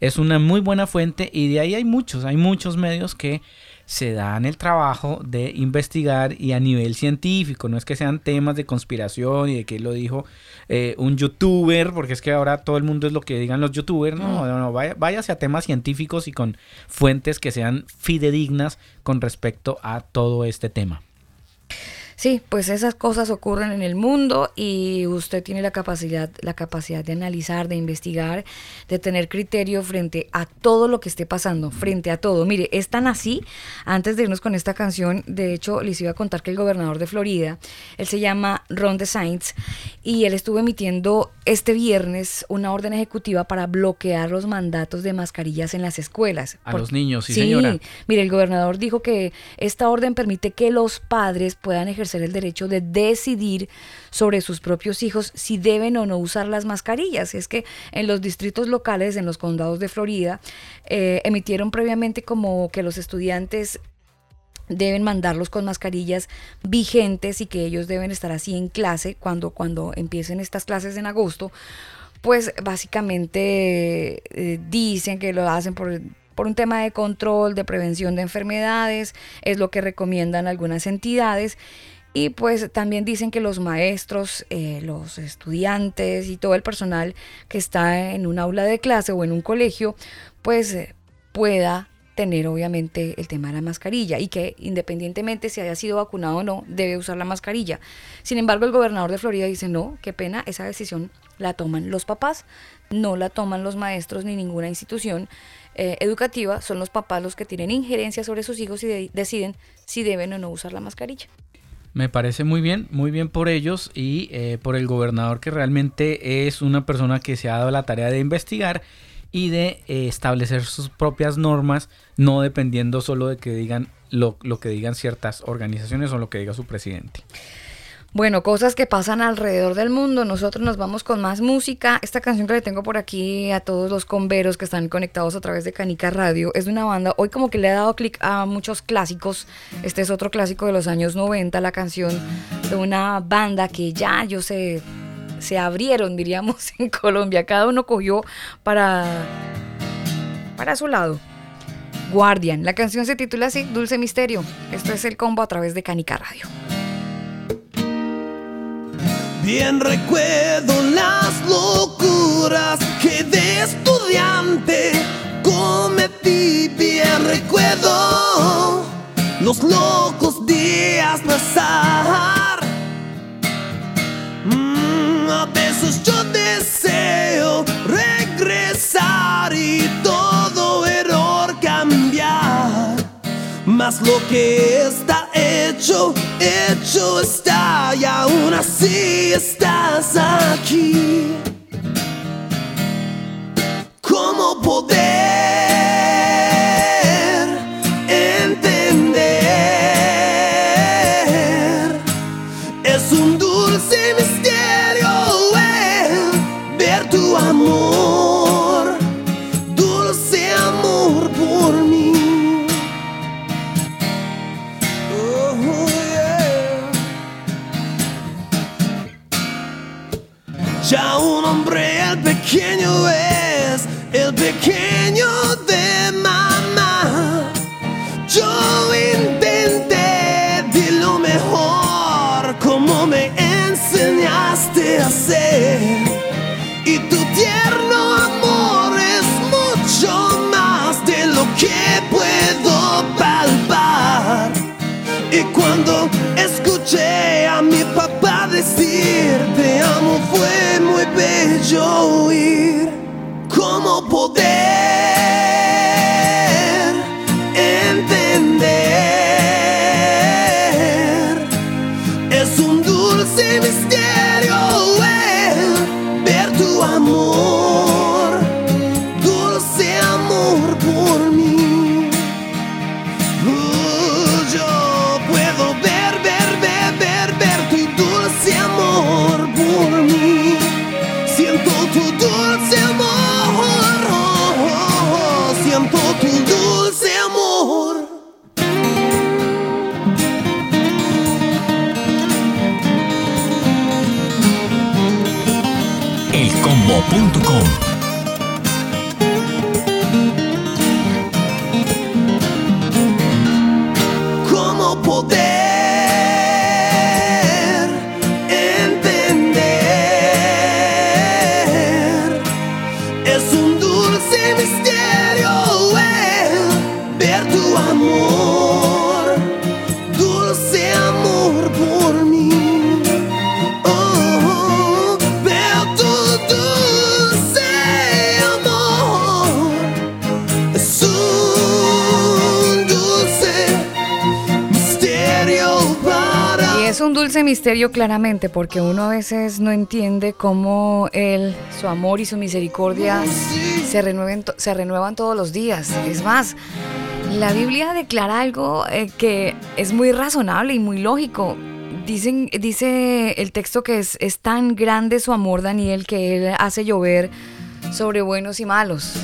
es una muy buena fuente y de ahí hay muchos, hay muchos medios que se dan el trabajo de investigar y a nivel científico, no es que sean temas de conspiración y de que lo dijo eh, un youtuber, porque es que ahora todo el mundo es lo que digan los youtubers, no, no, no, vaya- váyase a temas científicos y con fuentes que sean fidedignas con respecto a todo este tema. Sí, pues esas cosas ocurren en el mundo y usted tiene la capacidad, la capacidad de analizar, de investigar, de tener criterio frente a todo lo que esté pasando, frente a todo. Mire, es tan así, antes de irnos con esta canción, de hecho les iba a contar que el gobernador de Florida, él se llama Ron DeSantis y él estuvo emitiendo este viernes una orden ejecutiva para bloquear los mandatos de mascarillas en las escuelas. A Por- los niños, sí, señora. Mire, el gobernador dijo que esta orden permite que los padres puedan ejercer el derecho de decidir sobre sus propios hijos si deben o no usar las mascarillas. Es que en los distritos locales, en los condados de Florida, eh, emitieron previamente como que los estudiantes deben mandarlos con mascarillas vigentes y que ellos deben estar así en clase cuando, cuando empiecen estas clases en agosto, pues básicamente eh, dicen que lo hacen por, por un tema de control, de prevención de enfermedades, es lo que recomiendan algunas entidades. Y pues también dicen que los maestros, eh, los estudiantes y todo el personal que está en un aula de clase o en un colegio, pues eh, pueda tener obviamente el tema de la mascarilla y que independientemente si haya sido vacunado o no, debe usar la mascarilla. Sin embargo, el gobernador de Florida dice, no, qué pena, esa decisión la toman los papás, no la toman los maestros ni ninguna institución eh, educativa, son los papás los que tienen injerencia sobre sus hijos y de- deciden si deben o no usar la mascarilla. Me parece muy bien, muy bien por ellos y eh, por el gobernador que realmente es una persona que se ha dado la tarea de investigar y de eh, establecer sus propias normas, no dependiendo solo de que digan lo, lo que digan ciertas organizaciones o lo que diga su presidente. Bueno, cosas que pasan alrededor del mundo. Nosotros nos vamos con más música. Esta canción que le tengo por aquí a todos los converos que están conectados a través de Canica Radio es de una banda. Hoy como que le he dado clic a muchos clásicos. Este es otro clásico de los años 90, la canción de una banda que ya yo sé se abrieron, diríamos, en Colombia. Cada uno cogió para para su lado. Guardian. La canción se titula así, Dulce Misterio. Esto es el combo a través de Canica Radio. Bien recuerdo las locuras que de estudiante cometí. Bien recuerdo los locos días pasar. Mm, a veces yo deseo regresar y todo error cambiar. Mas lo que está hecho, hecho está y aún así estás aquí. ¿Cómo poder pequeño de mamá. Yo intenté de lo mejor como me enseñaste a hacer. Y tu tierno amor es mucho más de lo que puedo palpar. Y cuando escuché a mi papá decir te amo fue muy bello oír cómo misterio claramente porque uno a veces no entiende cómo él, su amor y su misericordia se, renuevan todos los días. Es más, la Biblia declara algo eh, que es muy razonable y muy lógico. Dicen, dice el texto que es, es tan grande su amor, Daniel, que él hace llover sobre buenos y malos.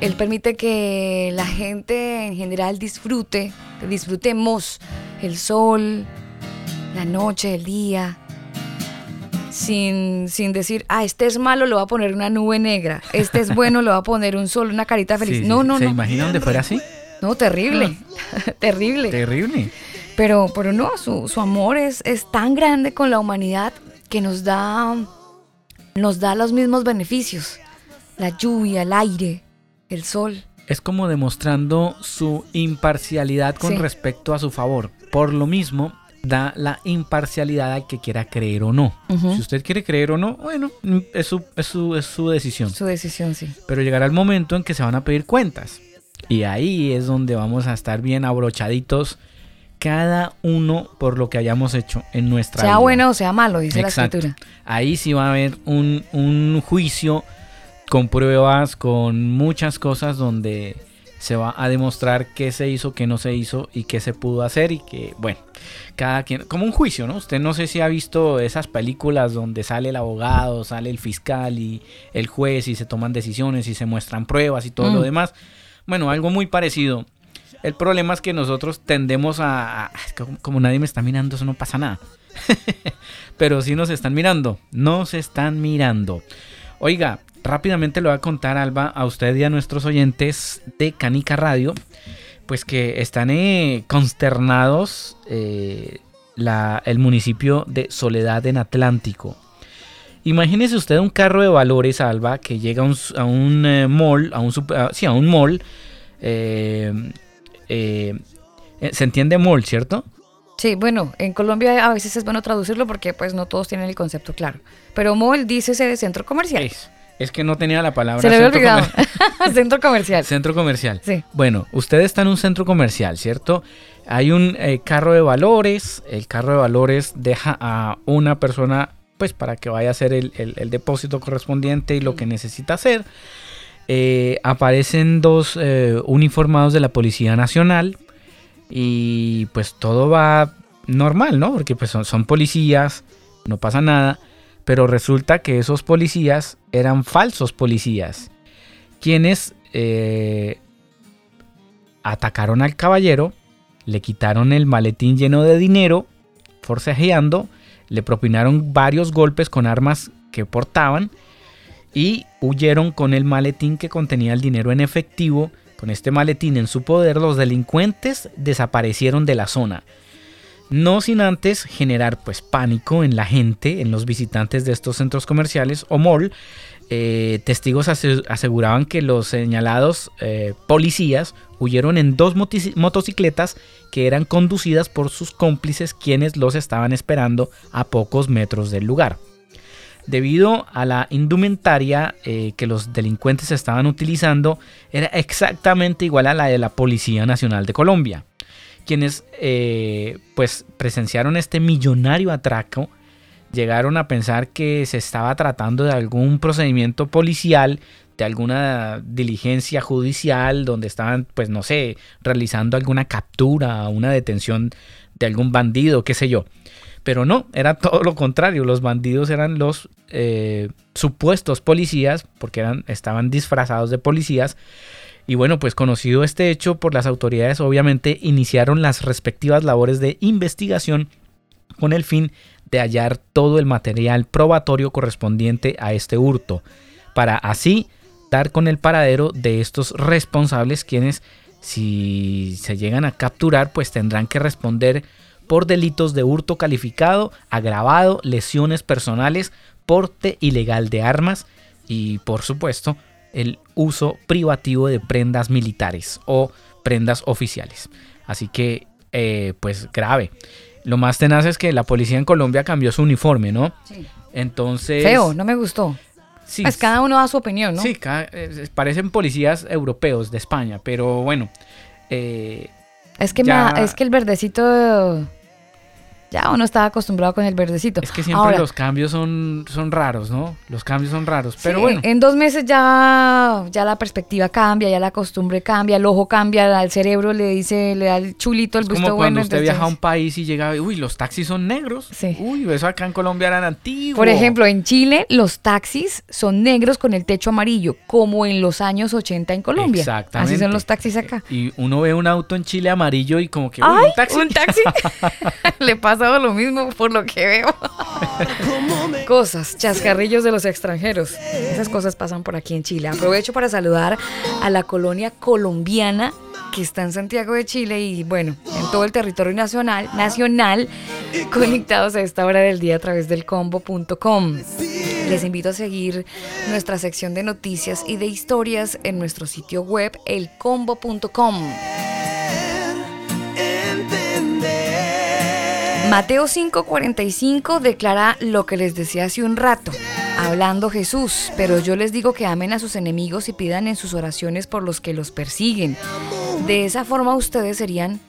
Él permite que la gente en general disfrute, disfrutemos el sol, la noche, el día, sin, sin decir, ah, este es malo, le va a poner una nube negra, este es bueno, le va a poner un sol, una carita feliz. Sí, no, sí. no, ¿Se no. imaginan de fuera así? No, terrible, terrible. Terrible. Pero, pero no, su, su amor es, es tan grande con la humanidad que nos da, nos da los mismos beneficios. La lluvia, el aire, el sol. Es como demostrando su imparcialidad con Sí. respecto a su favor. Por lo mismo, da la imparcialidad al que quiera creer o no. Si usted quiere creer o no, bueno, es su, es su, es su decisión. Su decisión, sí. Pero llegará el momento en que se van a pedir cuentas. Y ahí es donde vamos a estar bien abrochaditos cada uno por lo que hayamos hecho en nuestra Sea vida. bueno o sea malo, dice Exacto. la escritura. Ahí sí va a haber un, un juicio con pruebas, con muchas cosas donde se va a demostrar qué se hizo, qué no se hizo y qué se pudo hacer y que, bueno, cada quien, como un juicio, ¿no? Usted no sé si ha visto esas películas donde sale el abogado, sale el fiscal y el juez y se toman decisiones y se muestran pruebas y todo Mm. lo demás. Bueno, algo muy parecido. El problema es que nosotros tendemos a... como- como nadie me está mirando, eso no pasa nada. Pero sí nos están mirando. Nos están mirando. Oiga, rápidamente le voy a contar, Alba, a usted y a nuestros oyentes de Canica Radio, pues que están eh, consternados eh, la- el municipio de Soledad en Atlántico. Imagínese usted un carro de valores, Alba, que llega a un, a un, eh, mall, a un, super- a- sí, a un mall. eh, eh, ¿Se entiende mall, cierto? Sí, bueno, en Colombia a veces es bueno traducirlo porque pues no todos tienen el concepto claro. Pero mall dice ese centro comercial. Es, es que no tenía la palabra. Se le había centro olvidado. comer- centro comercial. Centro comercial. Sí. Bueno, usted está en un centro comercial, ¿cierto? Hay un eh, carro de valores. El carro de valores deja a una persona, pues, para que vaya a hacer el, el- el depósito correspondiente y lo que necesita hacer. Eh, aparecen dos eh, uniformados de la Policía Nacional y pues todo va normal, ¿no? Porque pues son, son policías, no pasa nada, pero resulta que esos policías eran falsos policías, quienes eh, atacaron al caballero, le quitaron el maletín lleno de dinero, forcejeando, le propinaron varios golpes con armas que portaban y huyeron con el maletín que contenía el dinero en efectivo. Con este maletín en su poder, los delincuentes desaparecieron de la zona. No sin antes generar pues pánico en la gente, en los visitantes de estos centros comerciales o mall, eh, testigos ase- aseguraban que los señalados eh, policías huyeron en dos motocicletas que eran conducidas por sus cómplices quienes los estaban esperando a pocos metros del lugar. Debido a la indumentaria eh, que los delincuentes estaban utilizando, era exactamente igual a la de la Policía Nacional de Colombia. Quienes eh, pues presenciaron este millonario atraco llegaron a pensar que se estaba tratando de algún procedimiento policial, de alguna diligencia judicial, donde estaban, pues no sé, realizando alguna captura, una detención de algún bandido, qué sé yo. Pero no, era todo lo contrario. Los bandidos eran los eh, supuestos policías, porque eran, estaban disfrazados de policías. Y bueno, pues conocido este hecho por las autoridades, obviamente iniciaron las respectivas labores de investigación con el fin de hallar todo el material probatorio correspondiente a este hurto, para así dar con el paradero de estos responsables quienes, si se llegan a capturar, pues tendrán que responder por delitos de hurto calificado, agravado, lesiones personales, porte ilegal de armas y, por supuesto, el uso privativo de prendas militares o prendas oficiales. Así que, eh, pues grave. Lo más tenaz es que la policía en Colombia cambió su uniforme, ¿no? Sí. Entonces... Feo, no me gustó. Sí, Pues cada uno da su opinión, ¿no? Sí, ca- eh, parecen policías europeos de España, pero bueno. eh, Es que, Ya- es que el verdecito. Ya uno estaba acostumbrado con el verdecito. es que siempre Ahora, los cambios son, son raros, ¿no? Los cambios son raros, pero sí, bueno. En dos meses ya, ya la perspectiva cambia, ya la costumbre cambia, el ojo cambia, al cerebro le dice, le da el chulito, el Es gusto como cuando bueno. usted entonces- viaja a un país y llega, uy, los taxis son negros. Sí. Uy, eso acá en Colombia eran antiguos. Por ejemplo, en Chile los taxis son negros con el techo amarillo, como en los años 80 en Colombia. Exactamente. Así son los taxis acá. Y uno ve un auto en Chile amarillo y como que, uy, ¡Ay! un taxi. ¿Un taxi? Le pasa lo mismo por lo que veo. cosas, chascarrillos de los extranjeros. Esas cosas pasan por aquí en Chile. Aprovecho para saludar a la colonia colombiana que está en Santiago de Chile y bueno, en todo el territorio nacional, nacional conectados a esta hora del día a través del combo.com. Les invito a seguir nuestra sección de noticias y de historias en nuestro sitio web elcombo.com. Mateo 5:45 declara lo que les decía hace un rato, hablando Jesús, pero yo les digo que amen a sus enemigos y pidan en sus oraciones por los que los persiguen. De esa forma ustedes serían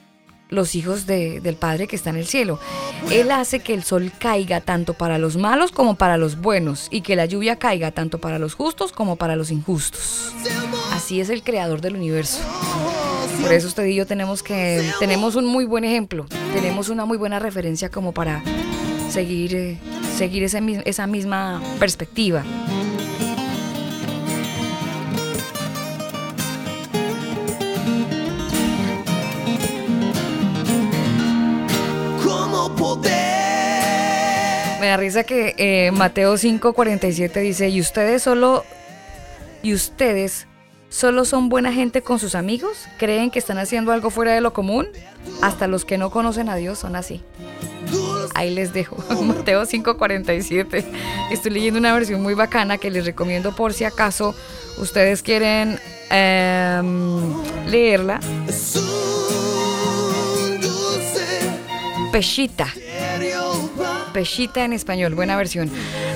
los hijos de- del Padre que está en el cielo. Él hace que el sol caiga tanto para los malos como para los buenos y que la lluvia caiga tanto para los justos como para los injustos. Así es el creador del universo. Por eso usted y yo tenemos que tenemos un muy buen ejemplo, tenemos una muy buena referencia como para seguir eh, seguir mis- esa misma perspectiva. Me da risa que eh, Mateo 5:47 dice, "Y ustedes solo y ustedes solo son buena gente con sus amigos, creen que están haciendo algo fuera de lo común, hasta los que no conocen a Dios son así." Ahí les dejo. Mateo 5:47. Estoy leyendo una versión muy bacana que les recomiendo por si acaso ustedes quieren em, leerla. Peshita. Peshita en español, buena versión.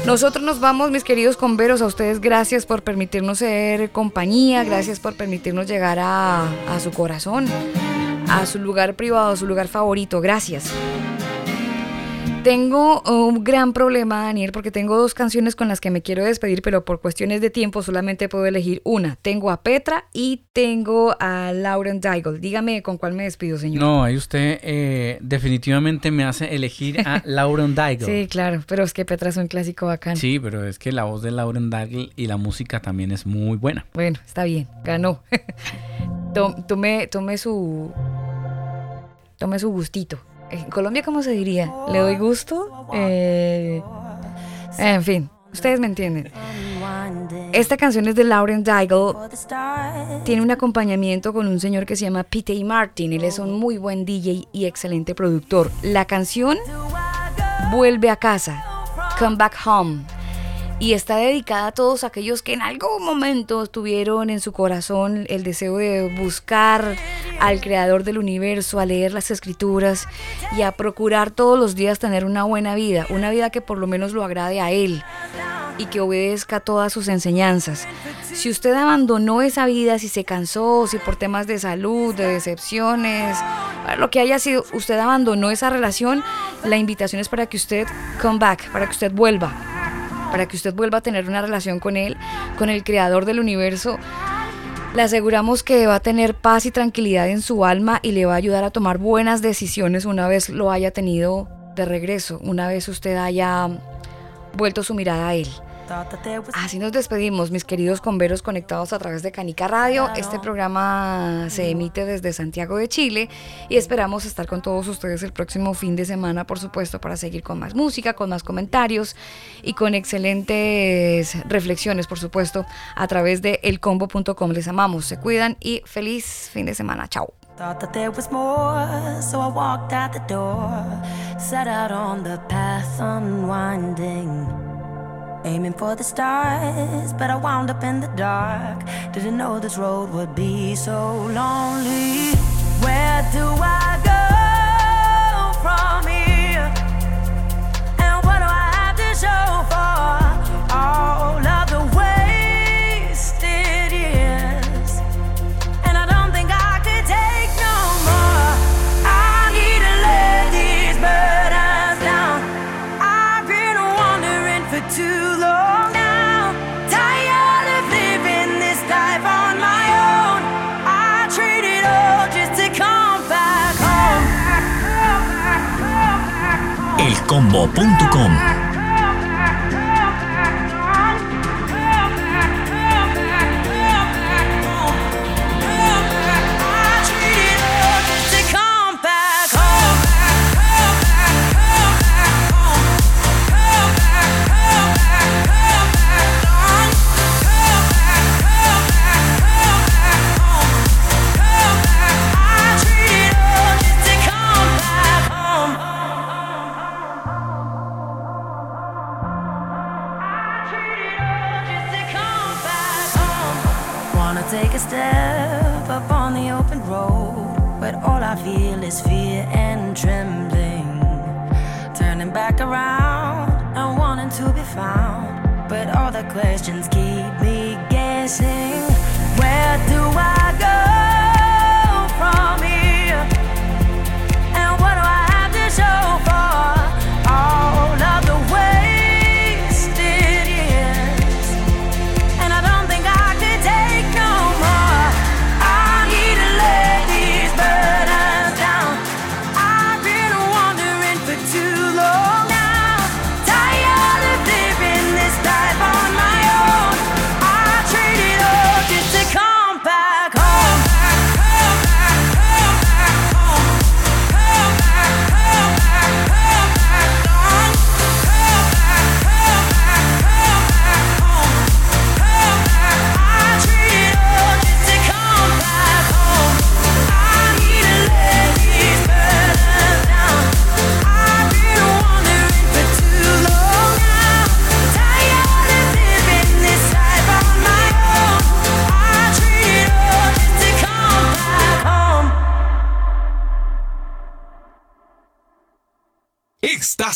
Nosotros nos vamos, mis queridos converos, a ustedes gracias por permitirnos ser compañía, gracias por permitirnos llegar a su corazón, a su lugar privado, a su lugar favorito, gracias. Tengo un gran problema, Daniel, porque tengo dos canciones con las que me quiero despedir, pero por cuestiones de tiempo solamente puedo elegir una. Tengo a Petra y tengo a Lauren Daigle. Dígame con cuál me despido, señor. No, ahí usted eh, definitivamente me hace elegir a Lauren Daigle. Sí, claro, pero es que Petra es un clásico bacán. Sí, pero es que la voz de Lauren Daigle y la música también es muy buena. Bueno, está bien, ganó. Tom- tome, tome su. Tome su gustito. En Colombia, ¿cómo se diría? ¿Le doy gusto? Eh, en fin, ustedes me entienden. Esta canción es de Lauren Daigle. Tiene un acompañamiento con un señor que se llama Pete Martin. Él es un muy buen DJ y excelente productor. La canción Vuelve a casa. Come back home. Y está dedicada a todos aquellos que en algún momento tuvieron en su corazón el deseo de buscar al creador del universo, a leer las escrituras y a procurar todos los días tener una buena vida, una vida que por lo menos lo agrade a él y que obedezca todas sus enseñanzas. Si usted abandonó esa vida, si se cansó, si por temas de salud, de decepciones, lo que haya sido, usted abandonó esa relación, la invitación es para que usted come back, para que usted vuelva, para que usted vuelva a tener una relación con él, con el creador del universo. Le aseguramos que va a tener paz y tranquilidad en su alma y le va a ayudar a tomar buenas decisiones una vez lo haya tenido de regreso, una vez usted haya vuelto su mirada a él. Así nos despedimos, mis queridos converos conectados a través de Canica Radio. Este programa se emite desde Santiago de Chile y esperamos estar con todos ustedes el próximo fin de semana, por supuesto, para seguir con más música, con más comentarios y con excelentes reflexiones, por supuesto, a través de elcombo.com. Les amamos, se cuidan y feliz fin de semana. Chao. Thought that there was more, so I walked out the door. Set out on the path unwinding. Aiming for the stars, but I wound up in the dark. Didn't know this road would be so lonely. Where do I go from here? And what do I have to show for Elcombo.com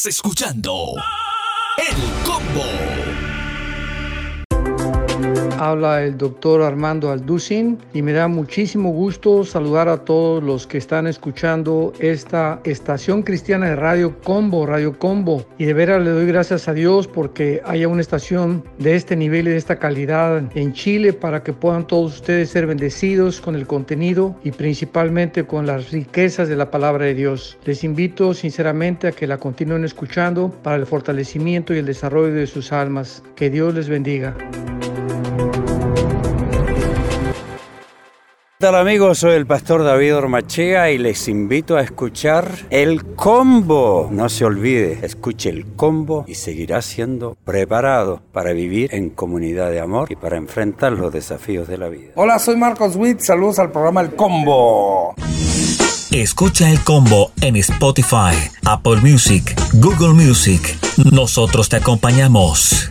escuchando El Combo. Habla el doctor Armando Alducin y me da muchísimo gusto saludar a todos los que están escuchando esta estación cristiana de Radio Combo, Radio Combo. Y de veras le doy gracias a Dios porque haya una estación de este nivel y de esta calidad en Chile para que puedan todos ustedes ser bendecidos con el contenido y principalmente con las riquezas de la palabra de Dios. Les invito sinceramente a que la continúen escuchando para el fortalecimiento y el desarrollo de sus almas. Que Dios les bendiga. ¿Qué tal amigos? Soy el pastor David Ormachea y les invito a escuchar El Combo. No se olvide, escuche El Combo y seguirá siendo preparado para vivir en comunidad de amor y para enfrentar los desafíos de la vida. Hola, soy Marcos Witt. Saludos al programa El Combo. Escucha el combo en Spotify, Apple Music, Google Music. Nosotros te acompañamos.